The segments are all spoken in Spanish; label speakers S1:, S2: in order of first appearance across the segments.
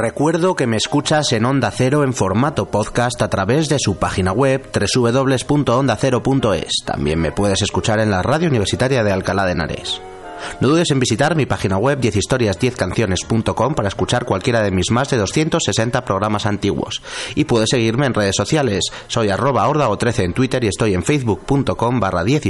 S1: Recuerdo que me escuchas en Onda Cero en formato podcast a través de su página web www.ondacero.es. También me puedes escuchar en la radio universitaria de Alcalá de Henares. No dudes en visitar mi página web 10historias10canciones.com para escuchar cualquiera de mis más de 260 programas antiguos. Y puedes seguirme en redes sociales. Soy arroba o 13 en Twitter y estoy en facebook.com barra 10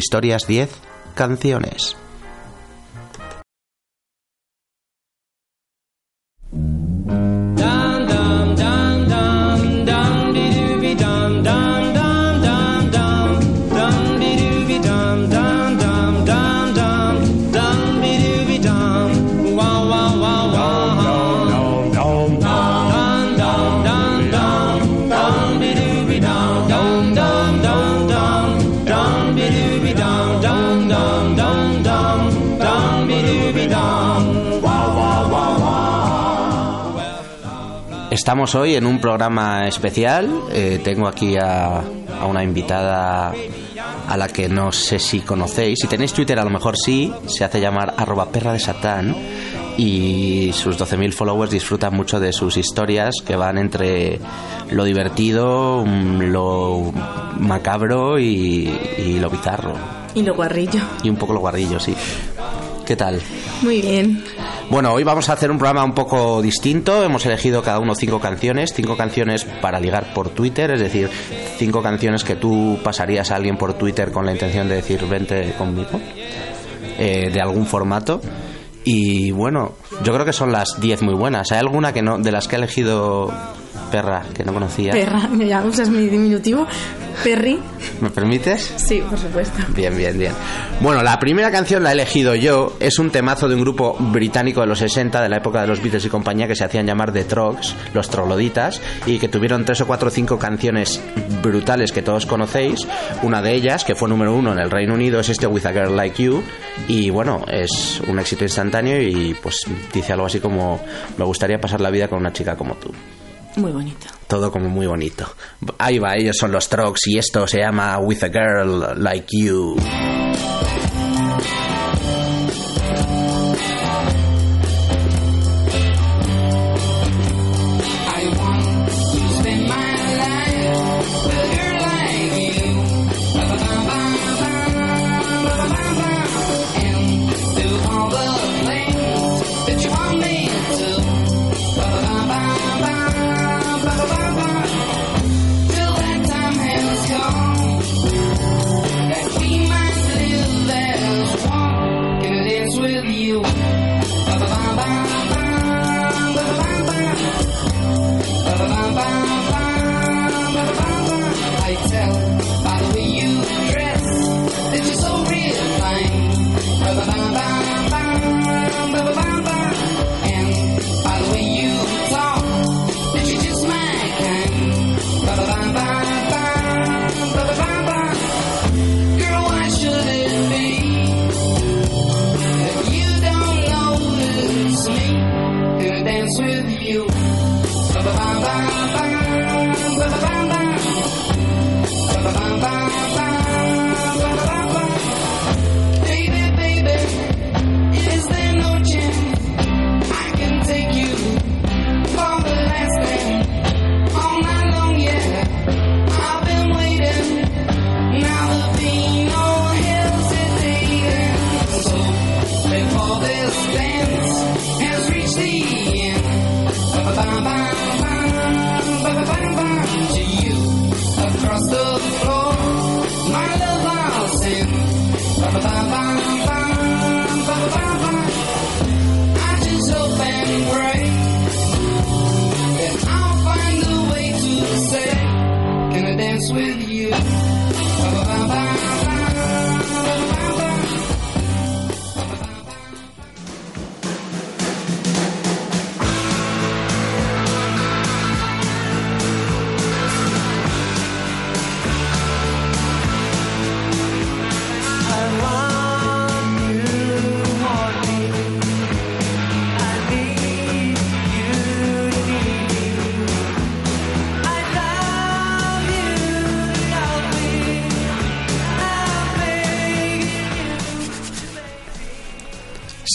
S1: Estamos hoy en un programa especial. Eh, tengo aquí a, a, una invitada a la que no sé si conocéis. Si tenéis Twitter, a lo mejor sí. Se hace llamar arroba perra de satán. Y sus 12.000 followers disfrutan mucho de sus historias que van entre lo divertido, lo macabro y, y lo bizarro.
S2: Y lo guarrillo.
S1: Y un poco lo guarrillo, sí. ¿Qué tal?
S2: Muy bien.
S1: Bueno, hoy vamos a hacer un programa un poco distinto. Hemos elegido cada uno cinco canciones, cinco canciones para ligar por Twitter, es decir, cinco canciones que tú pasarías a alguien por Twitter con la intención de decir vente conmigo, eh, de algún formato. Y bueno, yo creo que son las diez muy buenas. ¿Hay alguna que no, de las que ha elegido Perra, que no conocía?
S2: Perra, ya usas mi diminutivo. Perry.
S1: ¿Me permites?
S2: Sí, por supuesto.
S1: Bien, bien, bien. Bueno, la primera canción la he elegido yo. Es un temazo de un grupo británico de los 60, de la época de los Beatles y compañía, que se hacían llamar The Trogs, los trogloditas, y que tuvieron tres o cuatro o cinco canciones brutales que todos conocéis. Una de ellas, que fue número uno en el Reino Unido, es este With a Girl Like You. Y bueno, es un éxito instantáneo y pues dice algo así como: Me gustaría pasar la vida con una chica como tú.
S2: Muy bonito.
S1: Todo como muy bonito. Ahí va, ellos son los Trogs y esto se llama With a Girl Like You.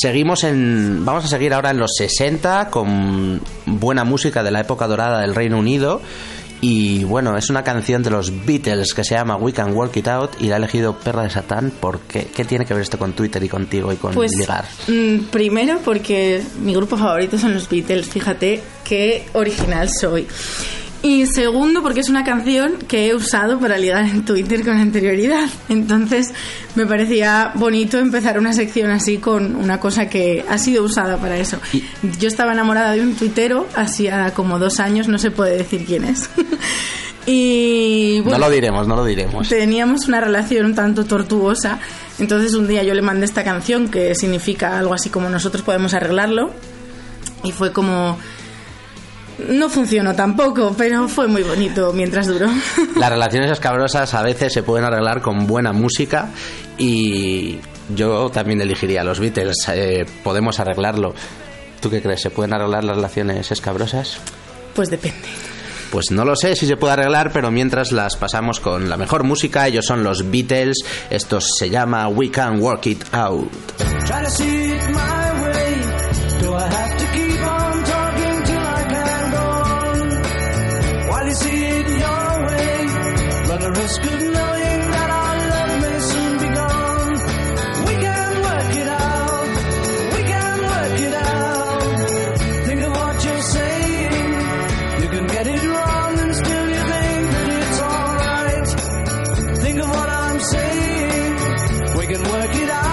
S3: Seguimos en. Vamos a seguir ahora en los 60 con buena música de la época dorada del Reino Unido. Y bueno, es una canción de los Beatles que se llama We Can Work It Out y la ha elegido Perra de Satán. porque qué? tiene que ver esto con Twitter y contigo y con
S2: pues,
S3: ligar?
S2: Mm, primero porque mi grupo favorito son los Beatles. Fíjate qué original soy. Y segundo, porque es una canción que he usado para ligar en Twitter con anterioridad. Entonces me parecía bonito empezar una sección así con una cosa que ha sido usada para eso. Yo estaba enamorada de un tuitero hacía como dos años, no se puede decir quién es. y
S3: no lo diremos, no lo diremos.
S2: Teníamos una relación un tanto tortuosa. Entonces un día yo le mandé esta canción que significa algo así como nosotros podemos arreglarlo. Y fue como no funcionó tampoco, pero fue muy bonito mientras duró.
S3: Las relaciones escabrosas a veces se pueden arreglar con buena música y yo también elegiría los Beatles. Eh, podemos arreglarlo. ¿Tú qué crees? ¿Se pueden arreglar las relaciones escabrosas?
S2: Pues depende.
S3: Pues no lo sé si se puede arreglar, pero mientras las pasamos con la mejor música, ellos son los Beatles, esto se llama We Can Work It Out. Can get it wrong and still you think that it's alright. Think of what I'm saying. We can work it out.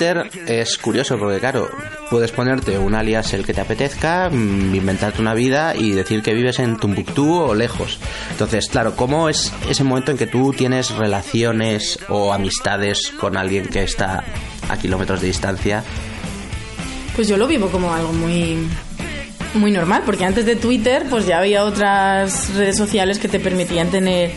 S3: Twitter es curioso porque, claro, puedes ponerte un alias el que te apetezca, mm, inventarte una vida y decir que vives en Tumbuctú o lejos. Entonces, claro, ¿cómo es ese momento en que tú tienes relaciones o amistades con alguien que está a kilómetros de distancia?
S2: Pues yo lo vivo como algo muy muy normal, porque antes de Twitter pues ya había otras redes sociales que te permitían tener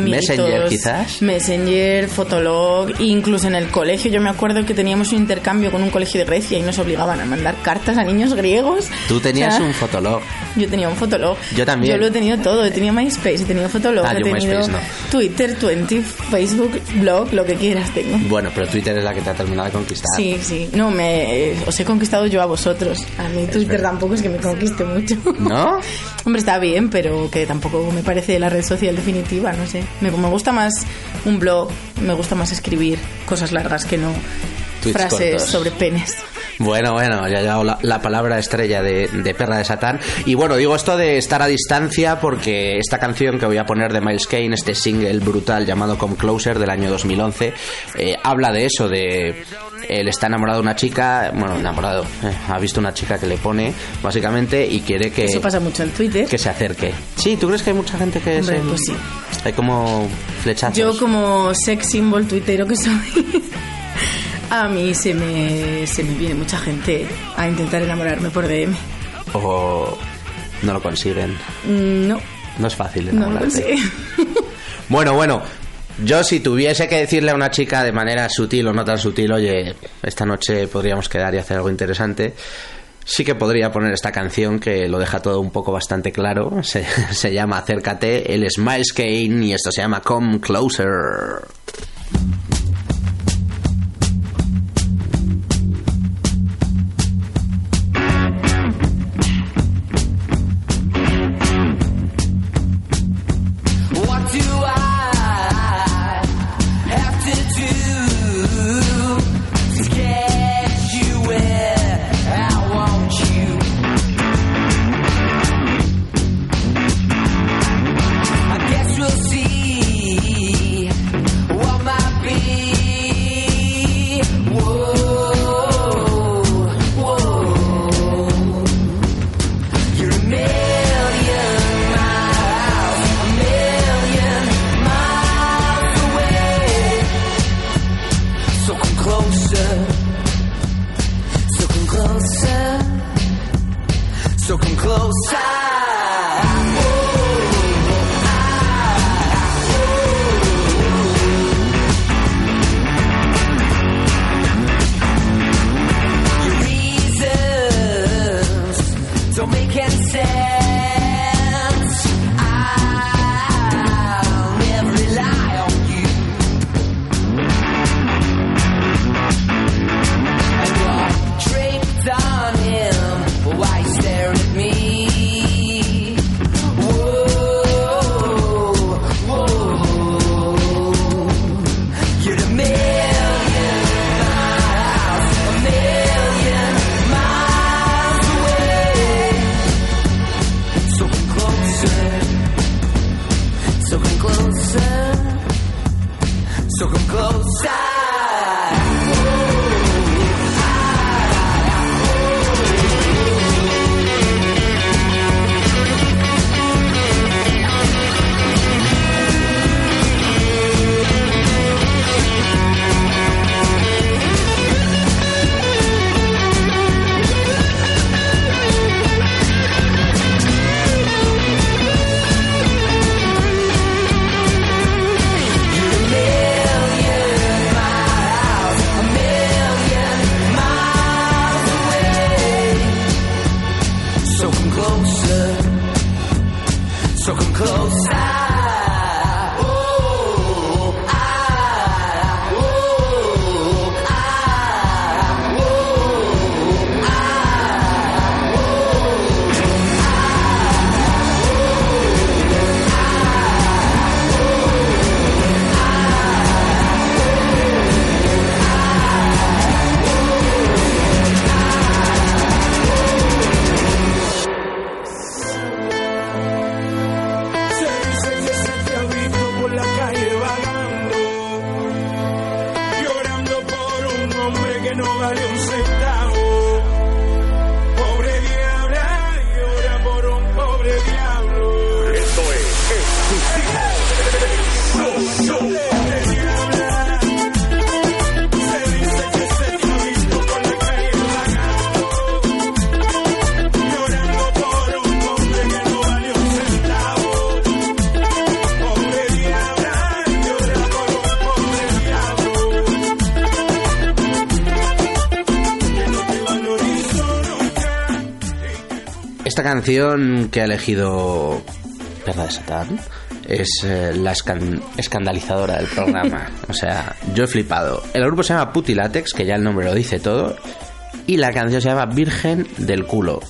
S3: Messenger quizás.
S2: Messenger, Fotolog, incluso en el colegio yo me acuerdo que teníamos un intercambio con un colegio de Grecia y nos obligaban a mandar cartas a niños griegos.
S3: Tú tenías un Fotolog.
S2: Yo tenía un Fotolog.
S3: Yo también.
S2: Yo lo he tenido todo, he tenido MySpace, he tenido Fotolog, ah, he tenido Twitter, 20, Facebook, blog, lo que quieras tengo.
S3: Bueno, pero Twitter es la que te ha terminado de conquistar.
S2: Sí, sí. No, me eh, os he conquistado yo a vosotros. A mí Twitter tampoco es que me conquiste mucho.
S3: ¿No?
S2: Hombre, está bien, pero que tampoco me parece la red social definitiva, no sé. Me, me gusta más un blog, me gusta más escribir cosas largas que no frases sobre penes.
S4: Bueno, bueno, ya ha llegado la, la palabra estrella de, de, Perra de Satán. Y bueno, digo esto de estar a distancia porque esta canción que voy a poner de Miles Kane, este single brutal llamado Come Closer del año 2011, eh, habla de eso, de él está enamorado de una chica, bueno, enamorado, eh, ha visto una chica que le pone, básicamente, y quiere que...
S2: Eso pasa mucho en Twitter.
S4: Que se acerque. Sí, ¿tú crees que hay mucha gente que
S2: Hombre,
S4: se...
S2: pues sí.
S4: Hay como flechazos.
S2: Yo como sex symbol tuitero que soy, a mí se me, se me viene mucha gente a intentar enamorarme por DM.
S4: O no lo consiguen.
S2: Mm, No,
S4: No es fácil
S2: no
S4: enamorarte.
S2: consigue.
S4: Bueno, bueno, yo si tuviese que decirle a una chica de manera sutil o no tan sutil, oye, esta noche podríamos quedar y hacer algo interesante, sí que podría poner esta canción que lo deja todo un poco bastante claro. Se, se llama Acércate, él es Miles Kane y esto se llama Come Closer. mulher. Canción que ha elegido Perra de Satán es eh, la escan- escandalizadora del programa. o sea, yo he flipado. El grupo se llama Puti Latex, que ya el nombre lo dice todo, y la canción se llama Virgen del culo.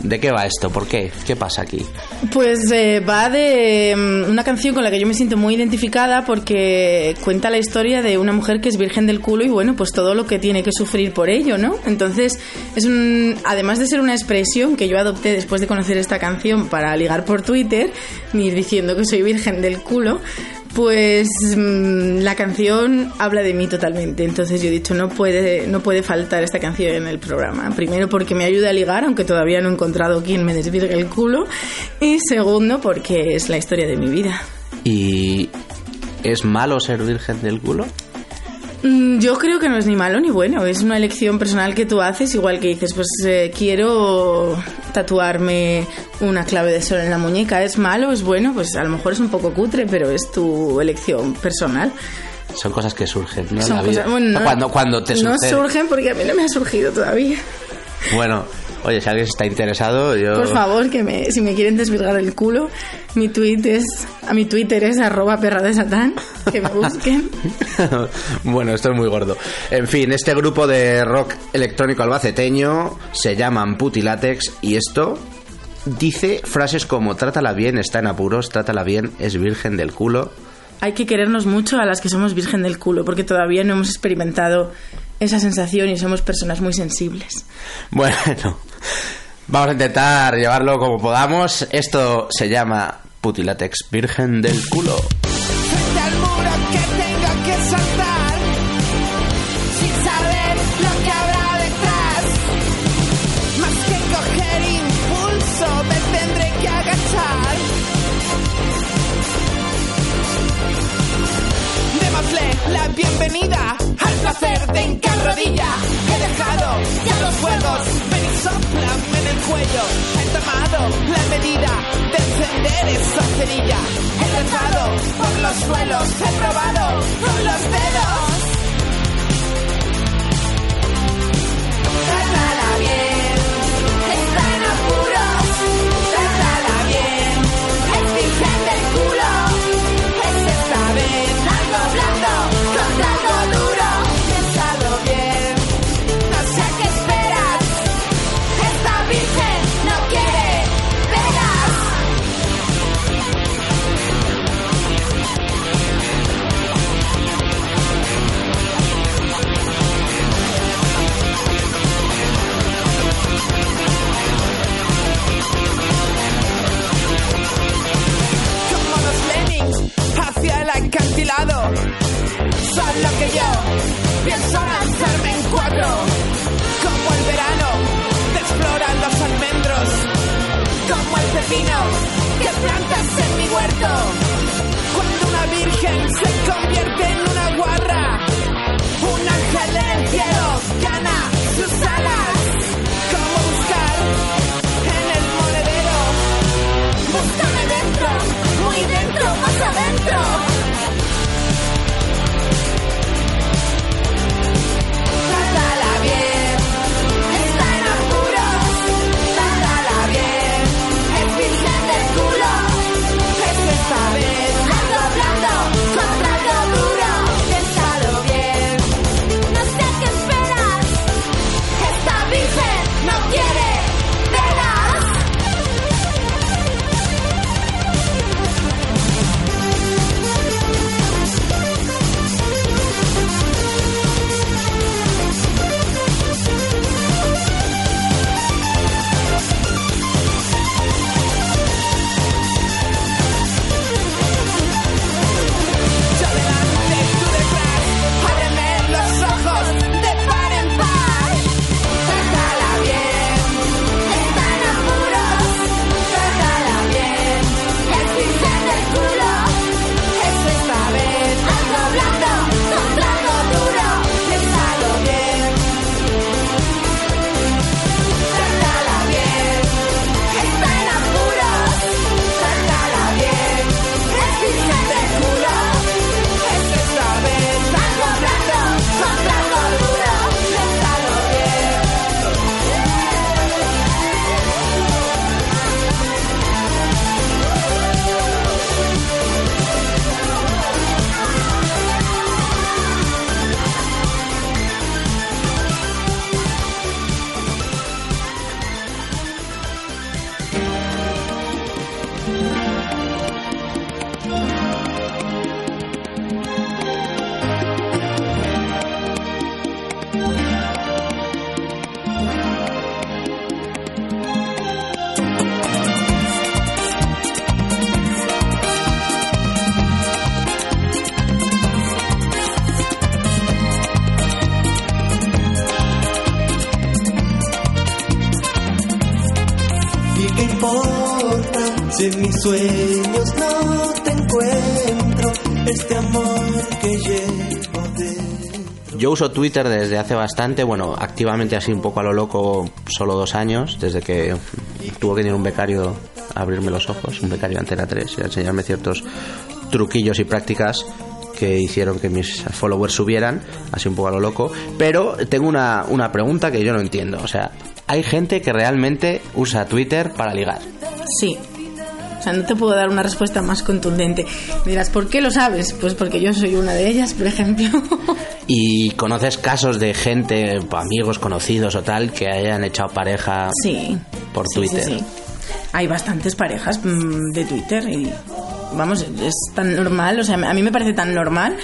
S1: ¿De qué va esto? ¿Por qué? ¿Qué pasa aquí?
S2: Pues eh, va de mm, una canción con la que yo me siento muy identificada porque cuenta la historia de una mujer que es virgen del culo y bueno, pues todo lo que tiene que sufrir por ello, ¿no? Entonces, es un, además de ser una expresión que yo adopté después de conocer esta canción para ligar por Twitter, ni diciendo que soy virgen del culo, pues mm, la canción habla de mí totalmente. Entonces yo he dicho, no puede, no puede faltar esta canción en el programa. Primero porque me ayuda a ligar, aunque todavía no he encontrado quien me desvirgue el culo. Y segundo porque es la historia de mi vida.
S1: ¿Y es malo ser virgen del culo?
S2: Mm, Yo creo que no es ni malo ni bueno, es una elección personal que tú haces, igual que dices, pues eh, quiero tatuarme una clave de sol en la muñeca, ¿es malo? ¿Es bueno? Pues a lo mejor es un poco cutre, pero es tu elección personal.
S1: Son cosas que surgen, ¿no? En
S2: Son
S1: la vida.
S2: cosas- bueno, no-
S1: cuando, cuando te
S2: No surgen porque a mí no me ha surgido todavía.
S1: Bueno, oye, si alguien está interesado, yo...
S2: Por favor, que me, si me quieren desvirgar el culo, mi tweet es, a mi Twitter es arroba perra de satán, que me busquen.
S1: bueno, esto es muy gordo. En fin, este grupo de rock electrónico albaceteño se llaman Putilatex y esto dice frases como trátala bien, está en apuros, trátala bien, es virgen del culo.
S2: Hay que querernos mucho a las que somos virgen del culo, porque todavía no hemos experimentado esa sensación y somos personas muy sensibles.
S1: Bueno, vamos a intentar llevarlo como podamos. Esto se llama Putilatex, virgen del culo.
S5: frente al muro que tengo que saltar sin saber lo que habrá detrás más que coger impulso me tendré que agachar démosle la bienvenida al placer de hincar rodilla he dejado ya los juegos ven cuello he tomado la medida de encender esa cerilla. He dejado por los suelos he probado con los dedos Yo
S1: uso Twitter desde hace bastante, bueno, activamente así un poco a lo loco, solo dos años, desde que tuvo que venir un becario a abrirme los ojos, un becario Antena 3, y a enseñarme ciertos truquillos y prácticas que hicieron que mis followers subieran, así un poco a lo loco. Pero tengo una, una pregunta que yo no entiendo. O sea, hay gente que realmente usa Twitter para ligar.
S2: Sí. O sea, no te puedo dar una respuesta más contundente. Me dirás, ¿por qué lo sabes? Pues porque yo soy una de ellas, por ejemplo.
S1: ¿Y conoces casos de gente, amigos conocidos o tal, que hayan echado pareja
S2: Sí.
S1: por
S2: Sí, sí,
S1: Twitter?
S2: sí. Hay bastantes parejas mm, de Twitter y vamos, es tan normal, o sea, a mí me parece tan normal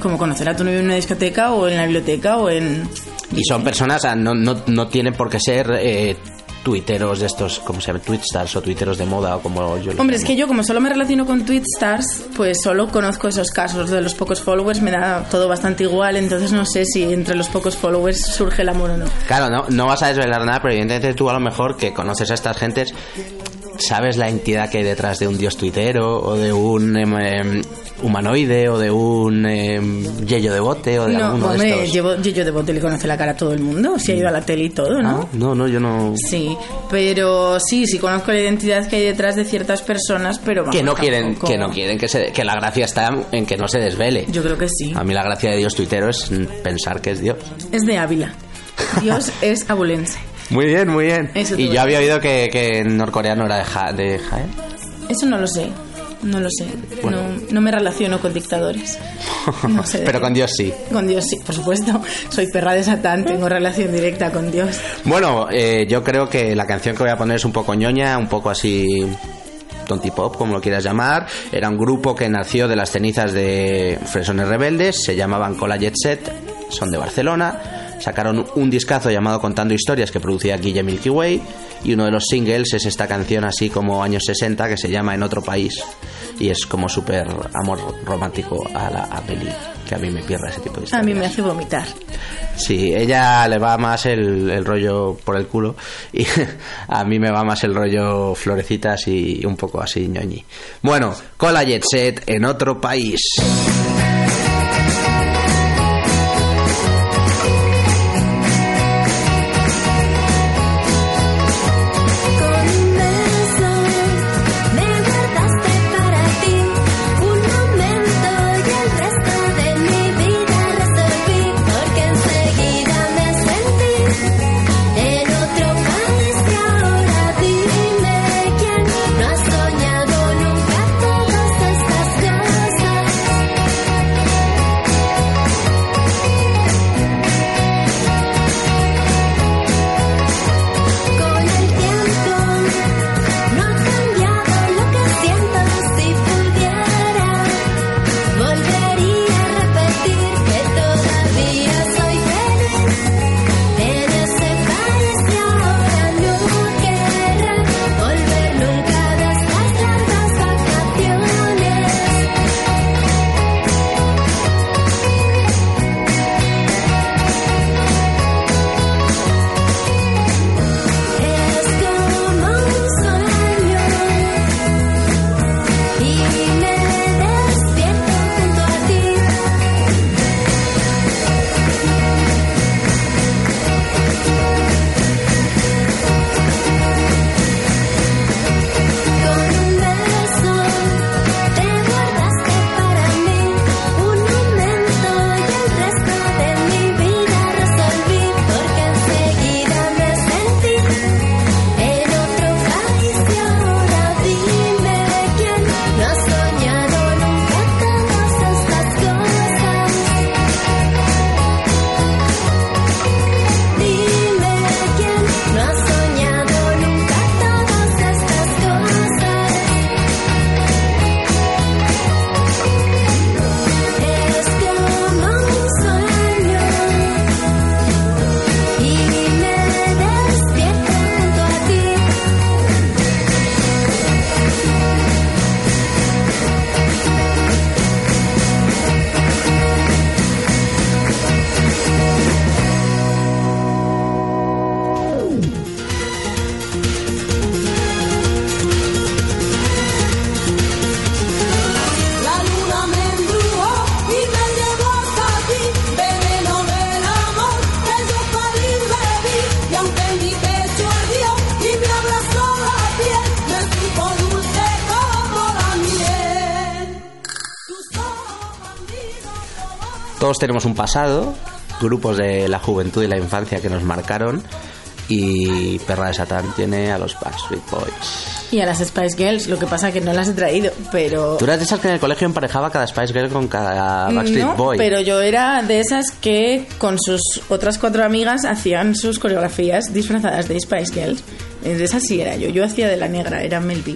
S2: como conocer a tu novio en una discoteca o en la biblioteca o en...
S1: Y son personas, no, no, no tienen por qué ser eh, tuiteros de estos, ¿cómo se llama? Twitstars o tuiteros de moda o como yo
S2: Hombre, es que yo como solo me relaciono con Twitstars, pues solo conozco esos casos de los pocos followers, me da todo bastante igual, entonces no sé si entre los pocos followers surge el amor o no.
S1: Claro, no, no vas a desvelar nada, pero evidentemente tú a lo mejor que conoces a estas gentes, sabes la entidad que hay detrás de un dios tuitero o de un em, humanoide o de un em, yello de bote o de
S2: No,
S1: alguno de
S2: hombre,
S1: estos.
S2: llevo, yo de bote le conoce la cara a todo el mundo, si ha ido a la tele y todo, ¿no?
S1: Ah, No, no, yo no...
S2: Sí, pero sí, sí conozco la identidad que hay detrás de ciertas personas, pero vamos,
S1: Que no quieren,
S2: tampoco-
S1: que no quieren que, se, que la gracia está en que no se desvele.
S2: Yo creo que sí.
S1: A mí la gracia de Dios tuitero es pensar que es Dios.
S2: Es de Ávila. Dios es abulense.
S1: Muy bien, muy bien.
S2: Eso
S1: y yo había oído que, que en norcoreano era de, Ja- de Jaén.
S2: Eso no lo sé. No lo sé.
S1: Bueno.
S2: No, no me relaciono con dictadores. No sé
S1: Pero con Dios sí.
S2: Con Dios sí, por supuesto. Soy perra de Satán, tengo relación directa con Dios.
S1: Bueno, eh, yo creo que la canción que voy a poner es un poco ñoña, un poco así tonti pop, como lo quieras llamar. Era un grupo que nació de las cenizas de Fresones Rebeldes, se llamaban Cola Jet Set, son de Barcelona. Sacaron un discazo llamado Contando Historias que producía Guille Milky Way y uno de los singles es esta canción así como años 60 que se llama En otro país y es como súper amor romántico a la a peli que a mí me pierda ese tipo de
S2: A mí me hace vomitar.
S1: Sí, ella le va más el, el rollo por el culo y a mí me va más el rollo florecitas y un poco así ñoñi. Bueno, con la Jet Set en otro país. Tenemos un pasado, grupos de la juventud y la infancia que nos marcaron. Y Perra de Satán tiene a los Backstreet Boys.
S2: Y a las Spice Girls, lo que pasa que no las he traído, pero...
S1: ¿Tú eras de esas que en el colegio emparejaba cada Spice Girl con cada Backstreet
S2: no,
S1: Boy?
S2: pero yo era de esas que con sus otras cuatro amigas hacían sus coreografías disfrazadas de Spice Girls. De esas sí era yo. Yo hacía de la negra, era Mel B.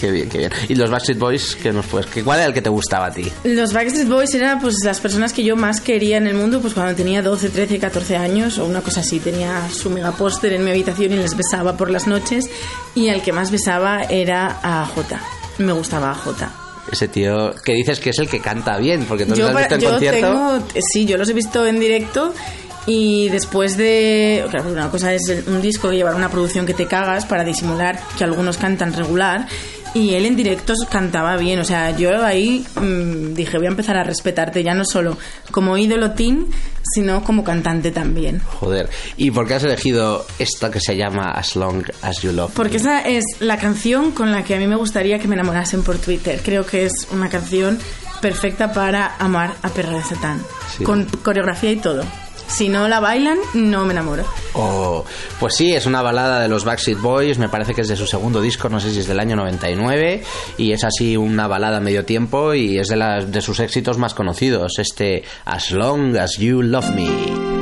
S1: Qué bien, qué bien. ¿Y los Backstreet Boys qué nos puedes? ¿Qué- ¿Cuál era el que te gustaba a ti?
S2: Los Backstreet Boys eran pues las personas que yo más quería en el mundo pues cuando tenía 12, 13, 14 años o una cosa así. Tenía su mega póster en mi habitación y les besaba por las noches y al que más besaba era a Jota. Me gustaba a Jota.
S1: Ese tío que dices que es el que canta bien, porque tú lo has visto en
S2: yo
S1: concierto.
S2: tengo, eh, sí, yo los he visto en directo y después de, claro, una cosa es el- un disco llevar una producción que te cagas para disimular que algunos cantan regular y él en directo cantaba bien, o sea, yo ahí mm, dije voy a empezar a respetarte ya no solo como ídolo teen, sino como cantante también.
S1: Joder. ¿Y por qué has elegido esta que se llama As Long As You Love?
S2: Porque esa es la canción con la que a mí me gustaría que me enamorasen por Twitter. Creo que es una canción perfecta para amar a Perra de Satán.
S1: Sí.
S2: Con coreografía y todo. Si no la bailan, no me enamoro.
S1: Oh, pues sí, es una balada de los Backstreet Boys, me parece que es de su segundo disco, no sé si es del año 99, y es así una balada a medio tiempo y es de, de sus éxitos más conocidos, este As Long As You Love Me.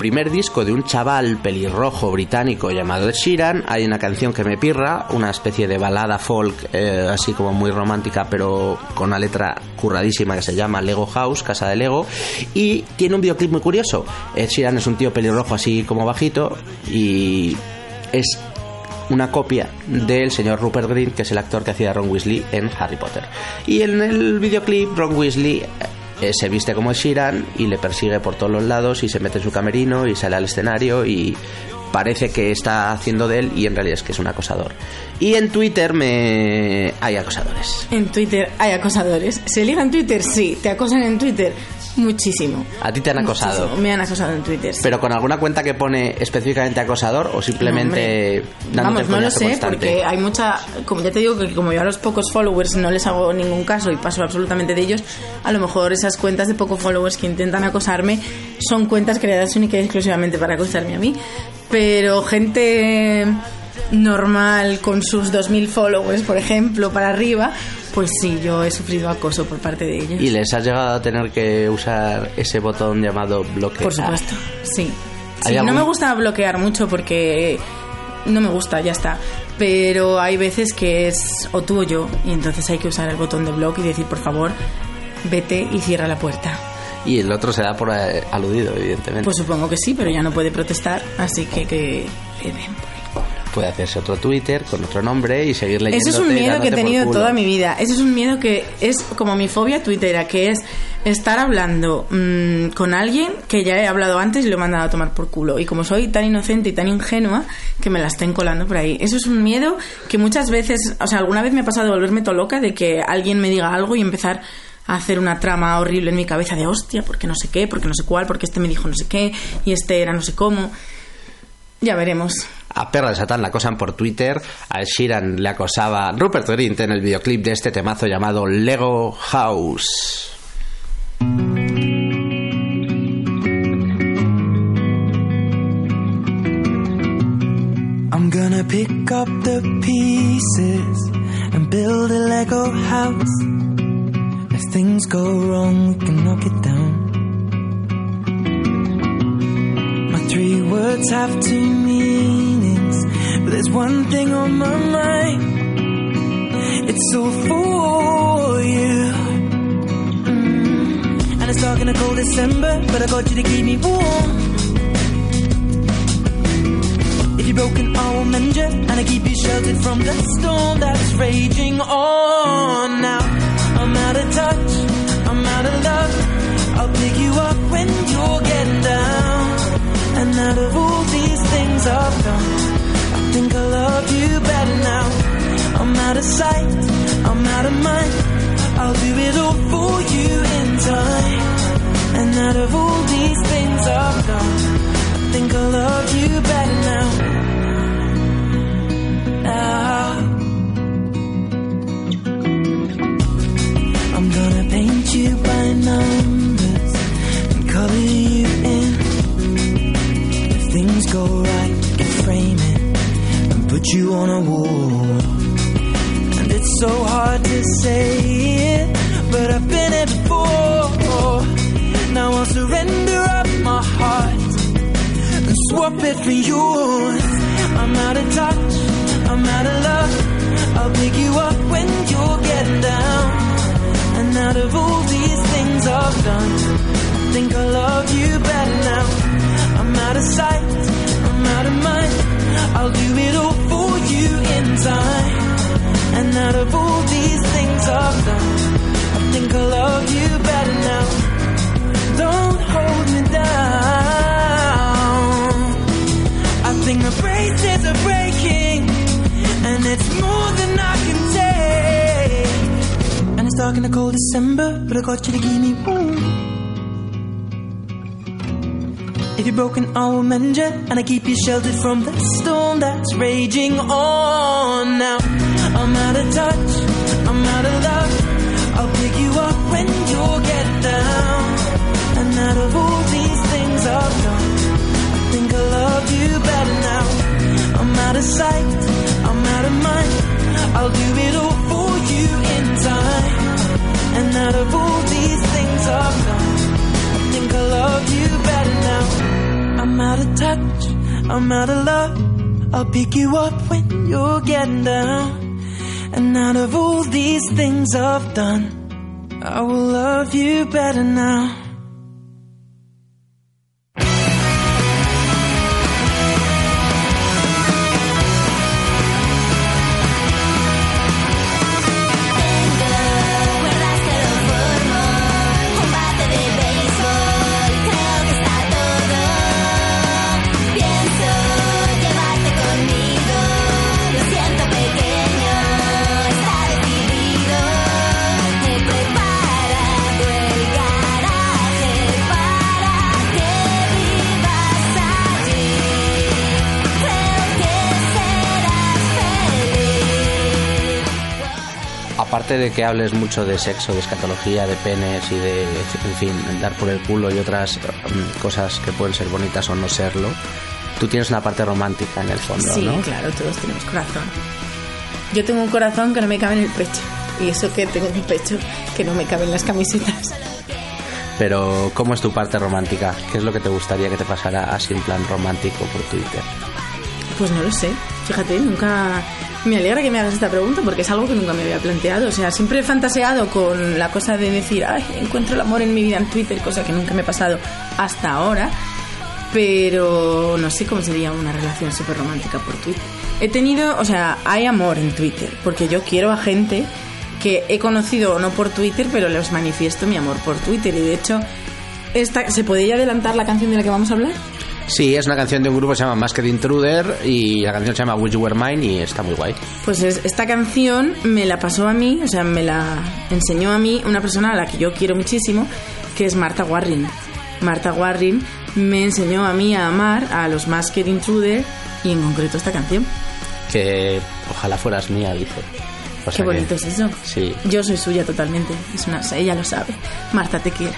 S1: Primer disco de un chaval pelirrojo británico llamado Ed Sheeran hay una canción que me pirra, una especie de balada folk eh, así como muy romántica pero con una letra curradísima que se llama Lego House, Casa de Lego y tiene un videoclip muy curioso. Ed Sheeran es un tío pelirrojo así como bajito y es una copia del señor Rupert Grint, que es el actor que hacía Ron Weasley en Harry Potter. Y en el videoclip Ron Weasley eh, se viste como Sheeran y le persigue por todos los lados y se mete en su camerino y sale al escenario y parece que está haciendo de él y en realidad es que es un acosador. Y en Twitter me hay acosadores.
S2: En Twitter hay acosadores. ¿Se liga en Twitter? Sí. ¿Te acosan en Twitter? Muchísimo.
S1: A ti te han acosado.
S2: Muchísimo. Me han acosado en Twitter. sí.
S1: Pero con alguna cuenta que pone específicamente acosador o simplemente dándote
S2: Vamos, no lo sé,
S1: constante?
S2: porque hay mucha. Como ya te digo, que como yo a los pocos followers no les hago ningún caso y paso absolutamente de ellos, a lo mejor esas cuentas de pocos followers que intentan acosarme son cuentas creadas única y exclusivamente para acosarme a mí. Pero gente normal con sus 2000 followers, por ejemplo, para arriba, pues sí, yo he sufrido acoso por parte de ellos.
S1: ¿Y les has llegado a tener que usar ese botón llamado bloquear?
S2: Por supuesto, sí.
S1: ¿Hay
S2: Sí,
S1: algún-
S2: No me gusta bloquear mucho porque no me gusta, ya está. Pero hay veces que es o tú o yo, y entonces hay que usar el botón de block y decir, por favor, vete y cierra la puerta.
S1: Y el otro se da por eh, aludido, evidentemente.
S2: Pues supongo que sí, pero ya no puede protestar, así que que le
S1: Puede hacerse otro Twitter con otro nombre y seguir leyendo.
S2: Eso es un miedo que he tenido toda mi vida. Eso es un miedo que es como mi fobia tuitera, que es estar hablando mm, con alguien que ya he hablado antes y lo he mandado a tomar por culo. Y como soy tan inocente y tan ingenua, que me la estén colando por ahí. Eso es un miedo que muchas veces, o sea, alguna vez me ha pasado de volverme todo loca de que alguien me diga algo y empezar a hacer una trama horrible en mi cabeza de hostia, porque no sé qué, porque no sé cuál, porque este me dijo no sé qué y este era no sé cómo. Ya veremos.
S1: A Perra de Satán la acosan por Twitter. A Sheeran le acosaba Rupert Grint en el videoclip de este temazo llamado Lego House.
S3: I'm gonna pick up the pieces and build a Lego house. If things go wrong, we can knock it down. Words have two meanings, but there's one thing on my mind. It's all for you. Mm. And it's dark in a cold December, but I got you to keep me warm. If you're broken, I will mend you, and I keep you sheltered from the storm that's raging on. Now I'm out of touch, I'm out of love. I'll pick you up when out of all these things I've done, I think I love you better now. I'm out of sight, I'm out of mind. I'll do it all for you in time. And out of all these things I've done, I think I love you better now. Now go right, can frame it and put you on a wall. And it's so hard to say it, but I've been it before. Now I'll surrender up my heart and swap it for yours. I'm out of touch, I'm out of love. I'll pick you up when you're getting down. And out of all these things I've done, I think I love you better now. Out of sight, I'm out of mind. I'll do it all for you in time. And out of all these things I've done, I think I love you better now. Don't hold me down. I think the braces are breaking, and it's more than I can take. And it's dark in the cold December, but I got you to keep me warm. If you're broken, I will mend you, and I keep you sheltered from the storm that's raging on. Now I'm out of touch, I'm out of love. I'll pick you up when you get down. And out of all these things I've done, I think I love you better now. I'm out of sight, I'm out of mind. I'll do it all for you in time. And out of all these things I've done, I think I love you.
S6: I'm out of touch, I'm out of love. I'll pick you up when you're getting down. And out of all these things I've done, I will love you better now.
S1: Aparte de que hables mucho de sexo, de escatología, de penes y de, en fin, dar por el culo y otras mm, cosas que pueden ser bonitas o no serlo, tú tienes una parte romántica en el fondo,
S2: Sí,
S1: ¿no?
S2: claro, todos tenemos corazón. Yo tengo un corazón que no me cabe en el pecho. Y eso que tengo un pecho que no me cabe en las camisetas.
S1: Pero, ¿cómo es tu parte romántica? ¿Qué es lo que te gustaría que te pasara así en plan romántico por Twitter?
S2: Pues no lo sé. Fíjate, nunca. Me alegra que me hagas esta pregunta porque es algo que nunca me había planteado. O sea, siempre he fantaseado con la cosa de decir, ay, encuentro el amor en mi vida en Twitter, cosa que nunca me ha pasado hasta ahora. Pero no sé cómo sería una relación súper romántica por Twitter. He tenido, o sea, hay amor en Twitter porque yo quiero a gente que he conocido no por Twitter, pero les manifiesto mi amor por Twitter. Y de hecho, esta, ¿se podría adelantar la canción de la que vamos a hablar?
S1: Sí, es una canción de un grupo que se llama Masked Intruder y la canción se llama Wish You Were Mine y está muy guay.
S2: Pues es- esta canción me la pasó a mí, o sea, me la enseñó a mí una persona a la que yo quiero muchísimo, que es Marta Warren. Marta Warren me enseñó a mí a amar a los Masked Intruder y en concreto esta canción.
S1: Que ojalá fueras mía, dice. O
S2: Qué
S1: sea que-
S2: bonito es eso.
S1: Sí.
S2: Yo soy suya totalmente. Es una, ella lo sabe. Marta, te quiero.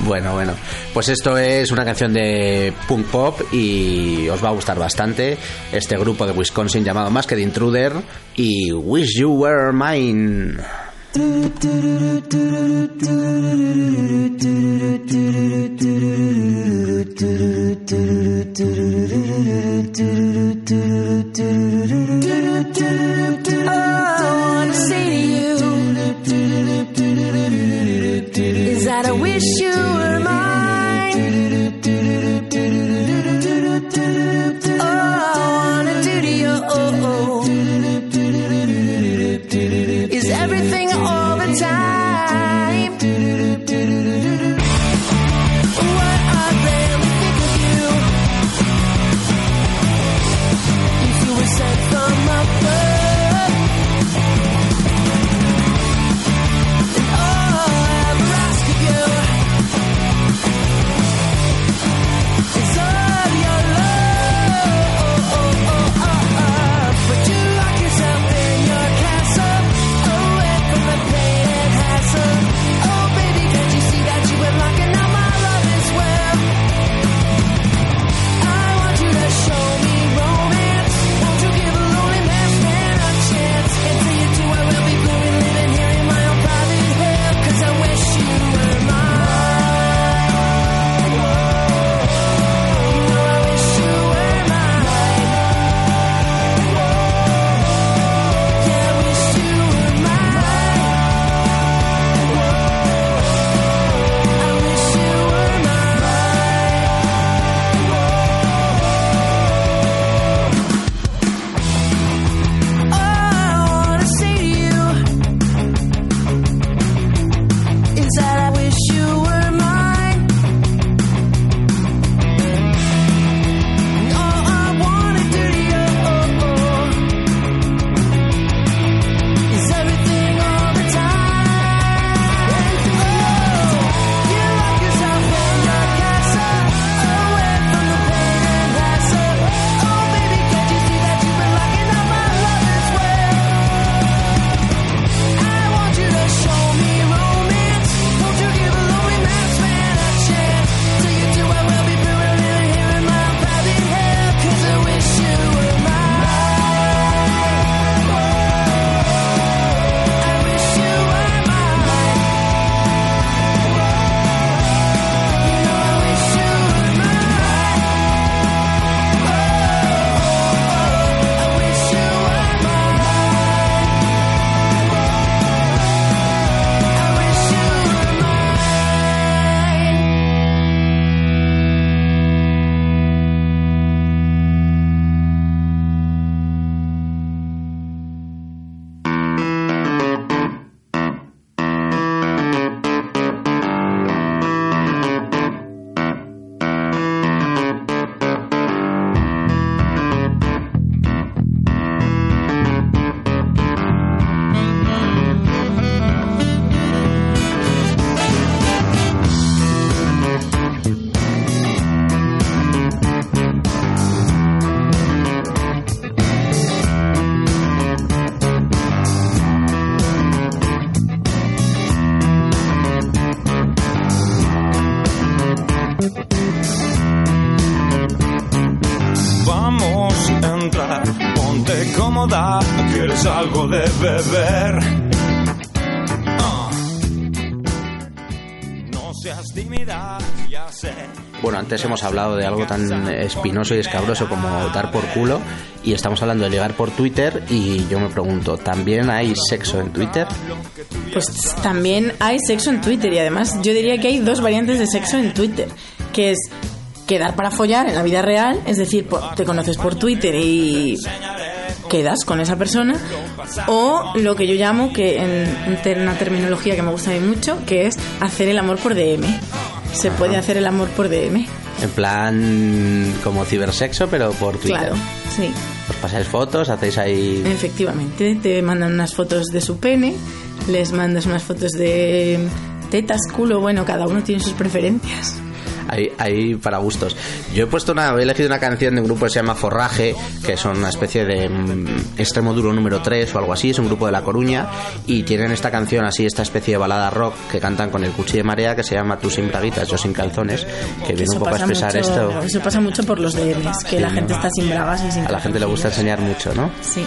S1: Bueno, bueno. Pues esto es una canción de punk pop y os va a gustar bastante. Este grupo de Wisconsin llamado Masked Intruder y Wish You Were Mine.
S3: You is that I wish you were
S1: hemos hablado de algo tan espinoso y escabroso como dar por culo y estamos hablando de ligar por Twitter y yo me pregunto, ¿también hay sexo en Twitter?
S2: Pues también hay sexo en Twitter y además yo diría que hay dos variantes de sexo en Twitter, que es quedar para follar en la vida real, es decir, te conoces por Twitter y quedas con esa persona, o lo que yo llamo, que en una terminología que me gusta a mí mucho, que es hacer el amor por DM. Se puede hacer el amor por DM,
S1: En plan como cibersexo, pero por Twitter.
S2: claro, sí.
S1: Os pasáis fotos, hacéis ahí...
S2: Efectivamente, te mandan unas fotos de su pene, les mandas unas fotos de tetas, culo, bueno, cada uno tiene sus preferencias.
S1: Hay, hay para gustos. Yo he puesto una, he elegido una canción de un grupo que se llama Forraje, que son una especie de mm, extremo duro número 3 o algo así, es un grupo de La Coruña, y tienen esta canción así, esta especie de balada rock que cantan con el cuchillo de marea que se llama Tú sin braguitas, yo sin calzones, que viene un poco a expresar
S2: mucho,
S1: esto.
S2: eso pasa mucho por los DMs, que
S1: Sí,
S2: la gente está sin bragas y sin
S1: A la gente le gusta enseñar mucho, ¿no?
S2: Sí.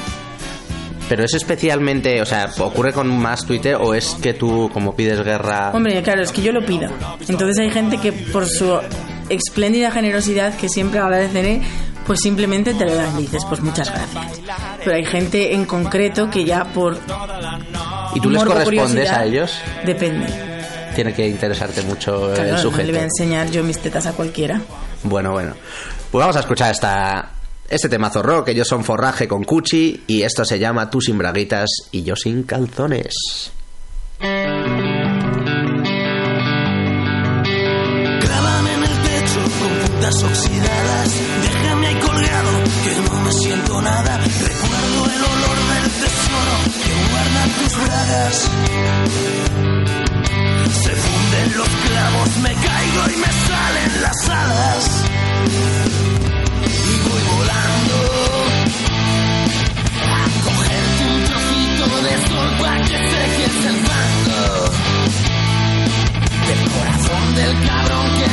S1: Pero es especialmente, o sea, ¿ocurre con más Twitter o es que tú, como pides guerra...
S2: Hombre, claro, es que yo lo pido. Entonces hay gente que por su espléndida generosidad que siempre agradeceré, pues simplemente te lo dan y dices, pues muchas gracias. Pero hay gente en concreto que ya por
S1: ¿Y tú les correspondes a ellos?
S2: Depende.
S1: Tiene que interesarte mucho
S2: Claro,
S1: el
S2: no
S1: sujeto.
S2: le voy a enseñar yo mis tetas a cualquiera.
S1: Bueno, bueno. Pues vamos a escuchar esta, este temazo rock. Ellos son forraje con cuchi y esto se llama Tú sin braguitas y yo sin calzones.
S4: Clávame en el techo con puntas oxidadas. Déjame ahí colgado, que no me siento nada. Recuerdo el olor del tesoro que guardan tus bragas. Se funden los clavos, me caigo y me salen las alas. A cogerte un trocito de sol que seques el fango del corazón del cabrón que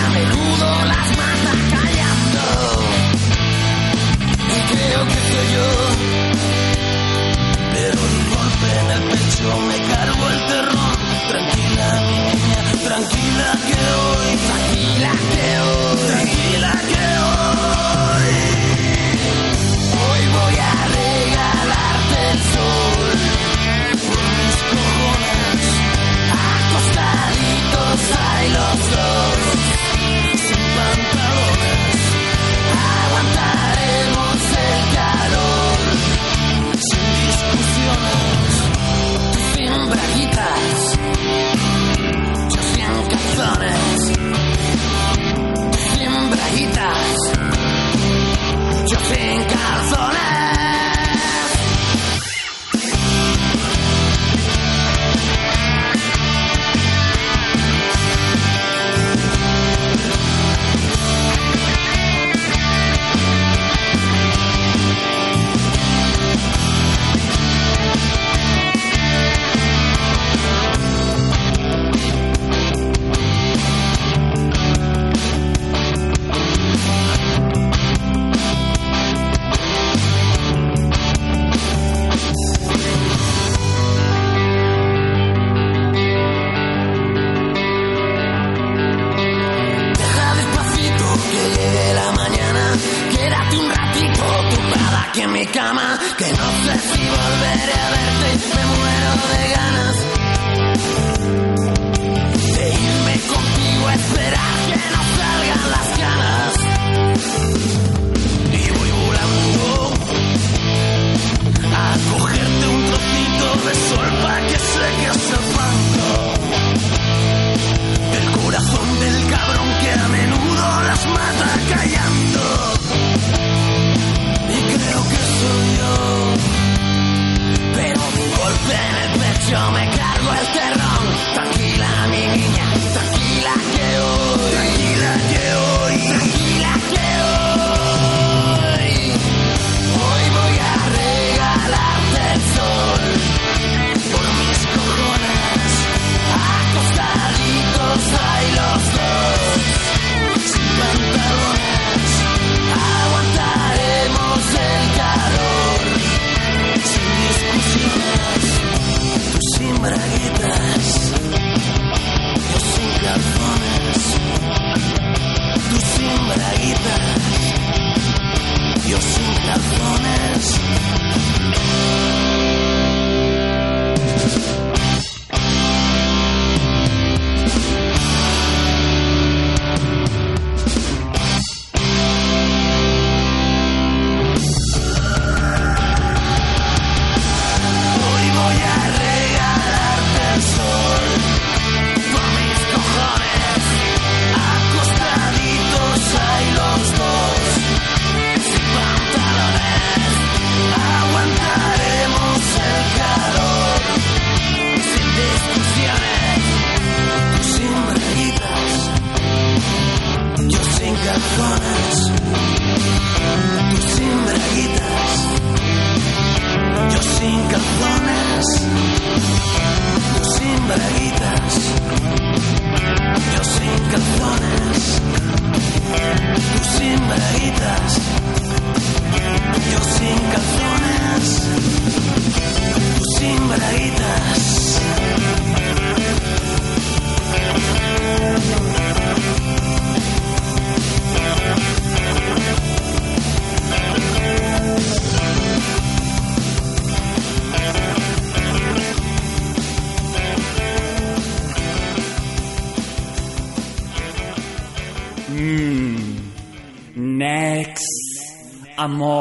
S3: amor.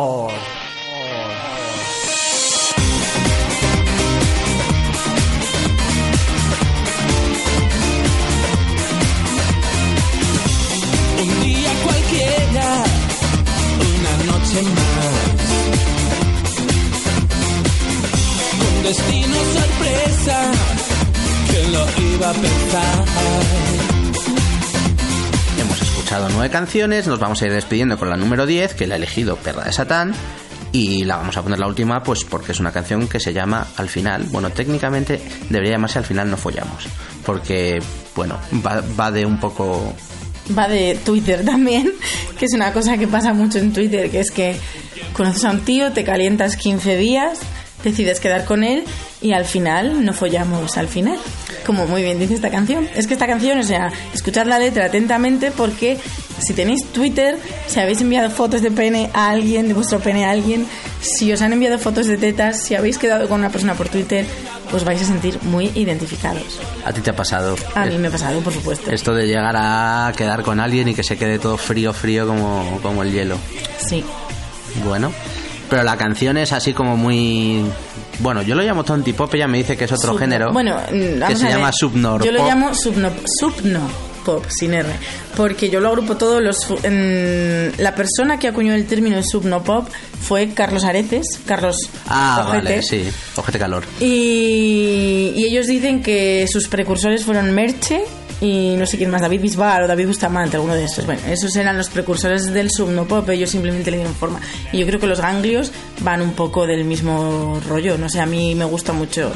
S1: Canciones, nos vamos a ir despidiendo con la número 10, que la ha elegido Perra de Satán. Y la vamos a poner la última, pues porque es una canción que se llama Al final. Bueno, técnicamente debería llamarse Al final no follamos. Porque, bueno, va, va de un poco.
S2: Va de Twitter también, que es una cosa que pasa mucho en Twitter, que es que conoces a un tío, te calientas 15 días, decides quedar con él y al final no follamos al final. Como muy bien dice esta canción. Es que esta canción, o sea, escuchad la letra atentamente porque si tenéis Twitter, si habéis enviado fotos de pene a alguien, de vuestro pene a alguien, si os han enviado fotos de tetas, si habéis quedado con una persona por Twitter, os vais a sentir muy identificados.
S1: A ti te ha pasado.
S2: A mí me ha pasado, por supuesto.
S1: Esto de llegar a quedar con alguien y que se quede todo frío, frío como, como el hielo.
S2: Sí.
S1: Bueno, pero la canción es así como muy. Bueno, yo lo llamo tonti pop, ella me dice que es otro género.
S2: Bueno, mm,
S1: que
S2: vamos
S1: se llama subnor.
S2: Yo lo llamo subno, subno pop, sin R. Porque yo lo agrupo todo. Los, en- la persona que acuñó el término de subno pop fue Carlos Aretes. Carlos
S1: Ah,
S2: Ojete.
S1: vale, sí. Ojete calor.
S2: Y, y ellos dicen que sus precursores fueron Merche y no sé quién más, David Bisbal o David Bustamante, alguno de estos. Bueno, esos eran los precursores del subnopop, ellos simplemente le dieron forma. Y yo creo que los ganglios van un poco del mismo rollo, no sé, a mí me gusta mucho.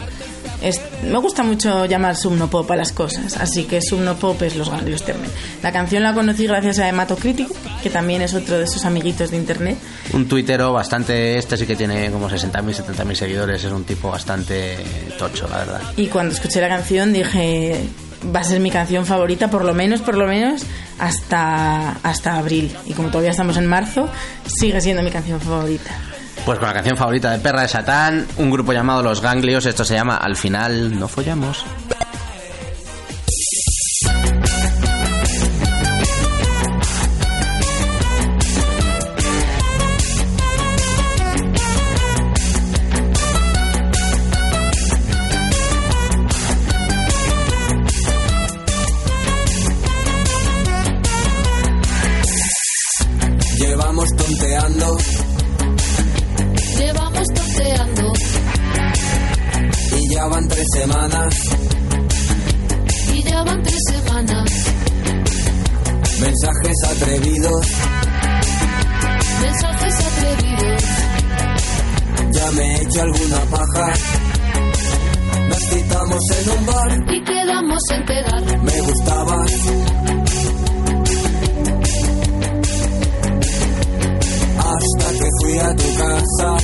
S2: es- me gusta mucho llamar subnopop a las cosas, así que subnopop es los ganglios termen. La canción la conocí gracias a Hematocrítico, que también es otro de esos amiguitos de internet.
S1: Un tuitero bastante. Este sí que tiene como 60.000, 70.000 seguidores. Es un tipo bastante tocho, la verdad.
S2: Y cuando escuché la canción dije, va a ser mi canción favorita, por lo menos, por lo menos, hasta, hasta abril. Y como todavía estamos en marzo, sigue siendo mi canción favorita.
S1: Pues con la canción favorita de Perra de Satán, un grupo llamado Los Ganglios. Esto se llama Al final no follamos.
S7: Me he hecho alguna paja. Nos citamos en un bar,
S8: Y quedamos en quedar.
S7: me gustabas. Hasta que fui a tu casa.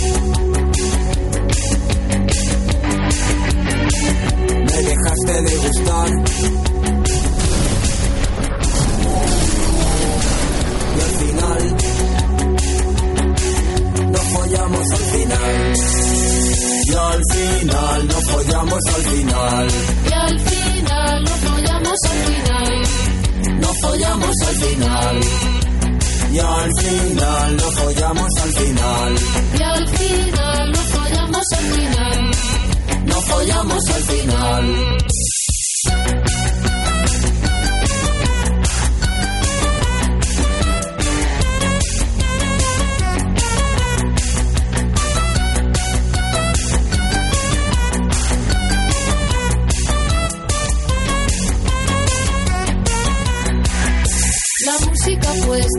S7: Me dejaste de gustar. Y al final, follamos al final. Y al final, no follamos al final.
S8: Y al final no follamos al final.
S7: No follamos al final. Y al final, no follamos al final.
S8: Y al final no follamos al final.
S7: No follamos al final.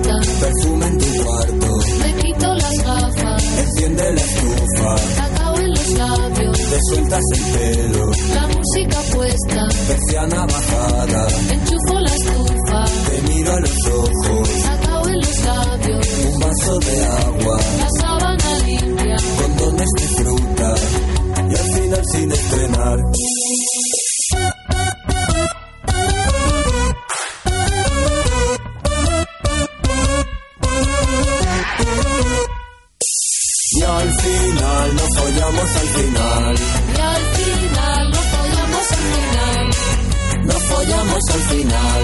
S7: Perfume en tu cuarto.
S8: Me quito las gafas.
S7: Enciende la estufa.
S8: Cacao en los labios.
S7: Te sueltas el pelo.
S8: La música puesta.
S7: Persiana bajada.
S8: Enchufo la estufa.
S7: Te miro a los ojos.
S8: Cacao en los labios.
S7: Un vaso de agua.
S8: La sábana limpia.
S7: Condones de fruta. Y al final sin estrenar. Follamos al final.
S8: Y al final no follamos al final.
S7: No follamos al final.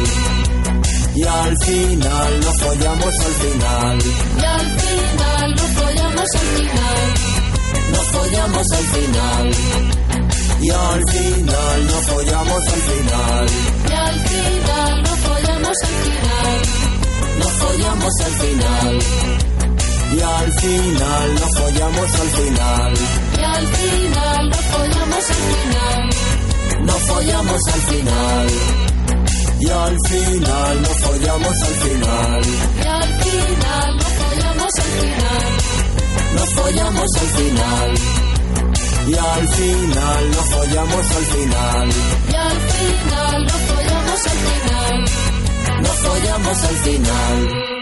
S7: Y al final, no follamos al final.
S8: Y al final final nos follamos al final. Nos follamos al final.
S7: Y al final nos follamos al final.
S8: Y al final nos follamos al final.
S7: Nos follamos al final. Y al final nos follamos al final.
S8: Y al final nos follamos al final.
S7: Nos follamos al final. Y al final nos follamos al final.
S8: Y al final nos follamos al final.
S7: Nos follamos al final. Y al final nos follamos al final.
S8: Y al final nos follamos al final.
S7: Nos follamos al final.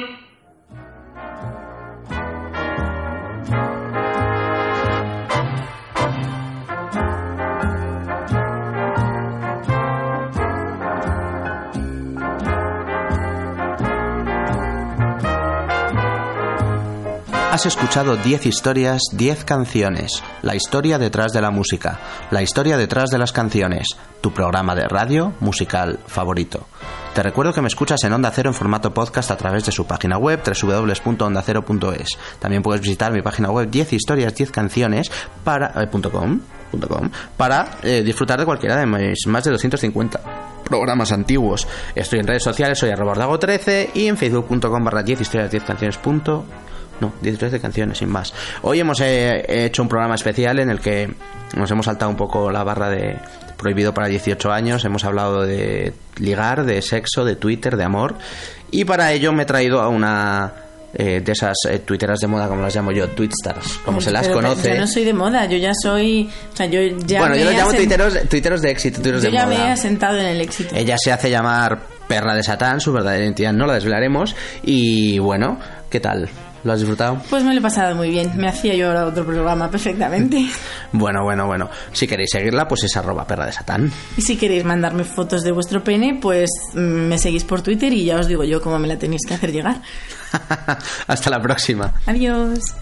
S1: Has escuchado 10 historias, 10 canciones, la historia detrás de la música, la historia detrás de las canciones, tu programa de radio musical favorito. Te recuerdo que me escuchas en Onda Cero en formato podcast a través de su página web www.ondacero.es. También puedes visitar mi página web 10 historias, 10 canciones para, eh, para eh, disfrutar de cualquiera de mis más de 250 programas antiguos. Estoy en redes sociales, soy arroba ordago 13 y en facebook.com barra 10 historias 10 canciones punto no, 10 de canciones, sin más. Hoy hemos eh, hecho un programa especial en el que nos hemos saltado un poco la barra de prohibido para 18 años. Hemos hablado de ligar, de sexo, de Twitter, de amor. Y para ello me he traído a una eh, de esas eh, twitteras de moda, como las llamo yo, twitstars, como se las
S9: Pero
S1: conoce.
S9: Yo no soy de moda, yo ya soy. O sea, yo ya.
S1: bueno, yo los llamo tuiteros de éxito, tuiteros
S9: Yo
S1: de
S9: ya me he asentado en el éxito.
S1: Ella se hace llamar Perra de Satán, su verdadera identidad no la desvelaremos. Y bueno, ¿qué tal? ¿Lo has disfrutado?
S9: Pues me lo he pasado muy bien. Me hacía yo ahora otro programa perfectamente.
S1: Bueno, bueno, bueno. Si queréis seguirla, pues es arroba perra de Satán.
S9: Y si queréis mandarme fotos de vuestro pene, pues mm, me seguís por Twitter y ya os digo yo cómo me la tenéis que hacer llegar.
S1: Hasta la próxima.
S9: Adiós.